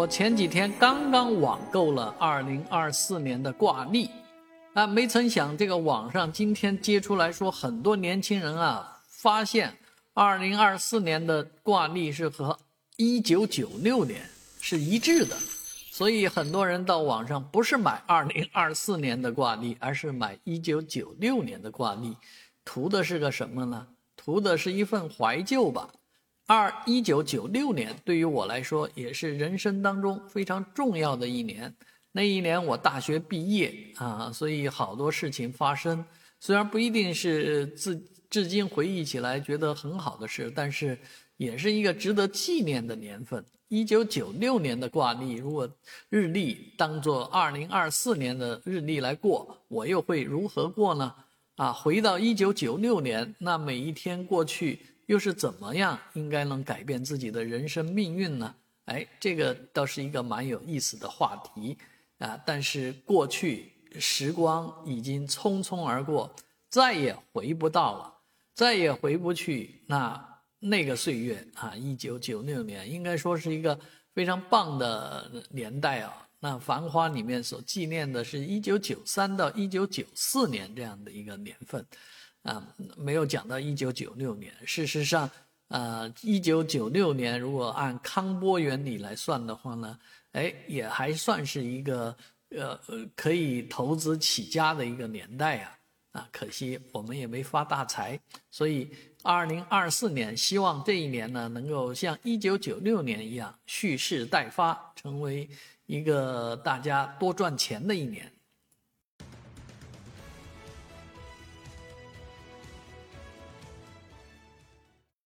我前几天刚刚网购了二零二四年的挂历，啊，没曾想这个网上今天接出来说，很多年轻人啊发现二零二四年的挂历是和一九九六年是一致的，所以很多人到网上不是买二零二四年的挂历，而是买一九九六年的挂历，图的是个什么呢？图的是一份怀旧吧。二一九九六年对于我来说也是人生当中非常重要的一年。那一年我大学毕业啊，所以好多事情发生。虽然不一定是至至今回忆起来觉得很好的事，但是也是一个值得纪念的年份。一九九六年的挂历，如果日历当做二零二四年的日历来过，我又会如何过呢？啊，回到一九九六年，那每一天过去。又是怎么样应该能改变自己的人生命运呢？哎，这个倒是一个蛮有意思的话题啊！但是过去时光已经匆匆而过，再也回不到了，再也回不去。那那个岁月啊，一九九六年应该说是一个非常棒的年代啊。那《繁花》里面所纪念的是一九九三到一九九四年这样的一个年份。啊，没有讲到一九九六年。事实上，呃，一九九六年如果按康波原理来算的话呢，哎，也还算是一个呃可以投资起家的一个年代啊。啊，可惜我们也没发大财。所以，二零二四年，希望这一年呢，能够像一九九六年一样蓄势待发，成为一个大家多赚钱的一年。